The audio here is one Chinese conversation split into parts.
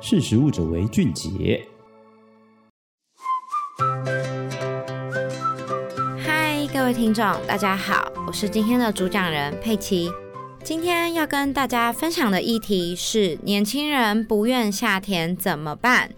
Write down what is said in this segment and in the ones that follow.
识时务者为俊杰。嗨，各位听众，大家好，我是今天的主讲人佩奇。今天要跟大家分享的议题是：年轻人不愿下田怎么办？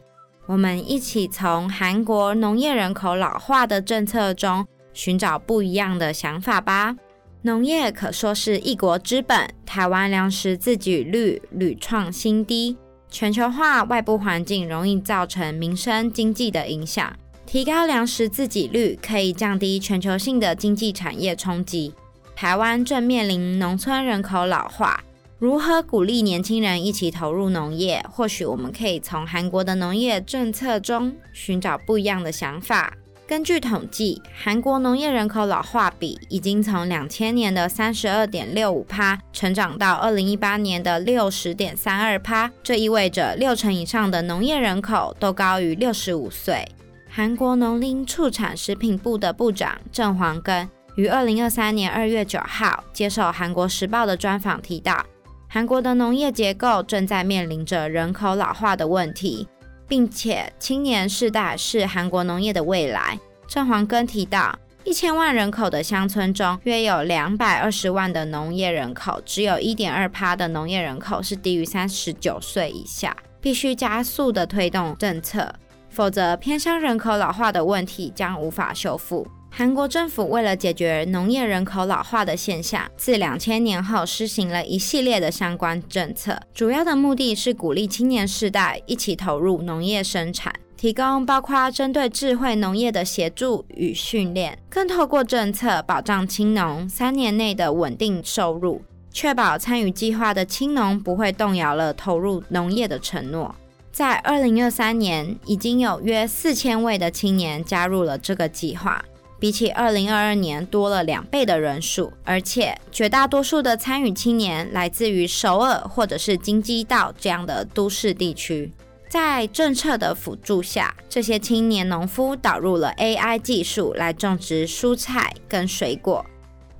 我们一起从韩国农业人口老化的政策中寻找不一样的想法吧。农业可说是一国之本，台湾粮食自给率屡创新低。全球化外部环境容易造成民生经济的影响，提高粮食自给率可以降低全球性的经济产业冲击。台湾正面临农村人口老化，如何鼓励年轻人一起投入农业？或许我们可以从韩国的农业政策中寻找不一样的想法。根据统计，韩国农业人口老化比已经从两千年的三十二点六五趴成长到二零一八年的六十点三二趴，这意味着六成以上的农业人口都高于六十五岁。韩国农林畜产食品部的部长郑黄根。于二零二三年二月九号接受《韩国时报》的专访，提到韩国的农业结构正在面临着人口老化的问题，并且青年世代是韩国农业的未来。郑黄根提到，一千万人口的乡村中，约有两百二十万的农业人口，只有一点二趴的农业人口是低于三十九岁以下，必须加速的推动政策，否则偏乡人口老化的问题将无法修复。韩国政府为了解决农业人口老化的现象，自两千年后施行了一系列的相关政策，主要的目的是鼓励青年世代一起投入农业生产，提供包括针对智慧农业的协助与训练，更透过政策保障青农三年内的稳定收入，确保参与计划的青农不会动摇了投入农业的承诺。在二零二三年，已经有约四千位的青年加入了这个计划。比起二零二二年多了两倍的人数，而且绝大多数的参与青年来自于首尔或者是京畿道这样的都市地区。在政策的辅助下，这些青年农夫导入了 AI 技术来种植蔬菜跟水果，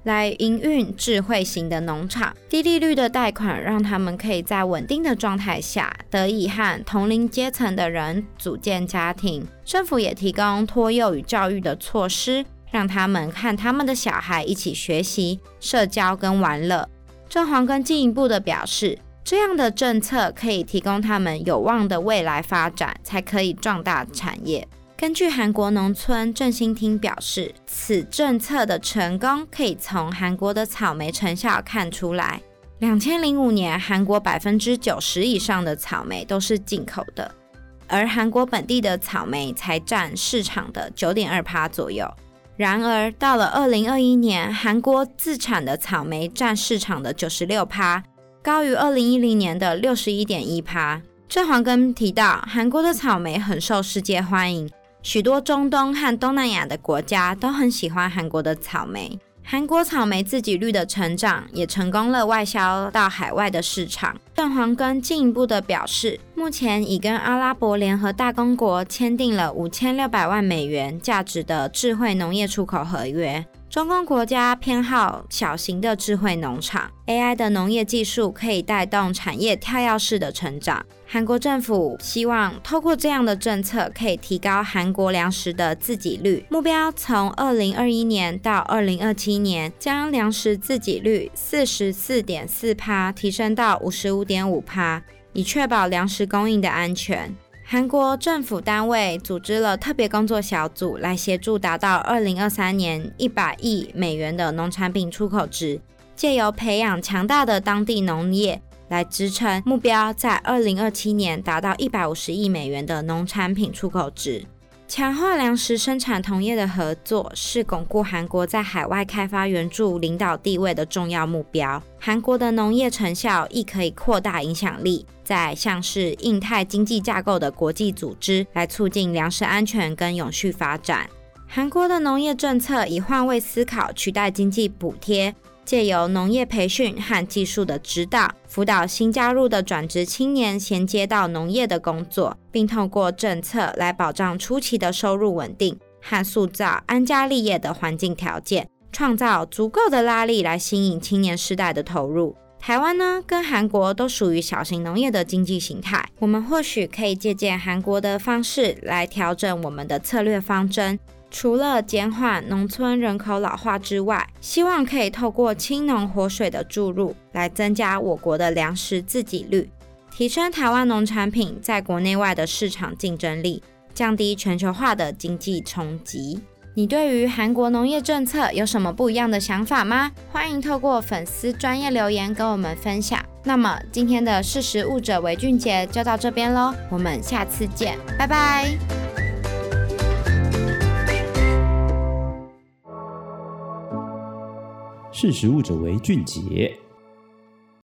来营运智慧型的农场。低利率的贷款让他们可以在稳定的状态下，得以和同龄阶层的人组建家庭。政府也提供托幼与教育的措施，让他们和他们的小孩一起学习、社交跟玩乐。郑黄根进一步的表示，这样的政策可以提供他们有望的未来发展，才可以壮大产业。根据韩国农村振兴厅表示，此政策的成功可以从韩国的草莓成效看出来。两千零五年，韩国百分之九十以上的草莓都是进口的。而韩国本地的草莓才占市场的九点二趴左右。然而，到了二零二一年，韩国自产的草莓占市场的九十六趴，高于二零一零年的六十一点一趴。郑黄根提到，韩国的草莓很受世界欢迎，许多中东和东南亚的国家都很喜欢韩国的草莓。韩国草莓自给率的成长也成功了外销到海外的市场。邓黄根进一步的表示，目前已跟阿拉伯联合大公国签订了五千六百万美元价值的智慧农业出口合约。中东国家偏好小型的智慧农场，AI 的农业技术可以带动产业跳跃式的成长。韩国政府希望透过这样的政策，可以提高韩国粮食的自给率目标，从二零二一年到二零二七年，将粮食自给率四十四点四趴提升到五十五点五趴，以确保粮食供应的安全。韩国政府单位组织了特别工作小组来协助达到二零二三年一百亿美元的农产品出口值，借由培养强大的当地农业来支撑目标，在二零二七年达到一百五十亿美元的农产品出口值。强化粮食生产同业的合作，是巩固韩国在海外开发援助领导地位的重要目标。韩国的农业成效亦可以扩大影响力，在像是印太经济架构的国际组织，来促进粮食安全跟永续发展。韩国的农业政策以换位思考取代经济补贴。借由农业培训和技术的指导，辅导新加入的转职青年衔接到农业的工作，并透过政策来保障初期的收入稳定和塑造安家立业的环境条件，创造足够的拉力来吸引青年世代的投入。台湾呢，跟韩国都属于小型农业的经济形态，我们或许可以借鉴韩国的方式来调整我们的策略方针。除了减缓农村人口老化之外，希望可以透过青农活水的注入，来增加我国的粮食自给率，提升台湾农产品在国内外的市场竞争力，降低全球化的经济冲击。你对于韩国农业政策有什么不一样的想法吗？欢迎透过粉丝专业留言跟我们分享。那么今天的识食物者为俊杰就到这边喽，我们下次见，拜拜。识时务者为俊杰。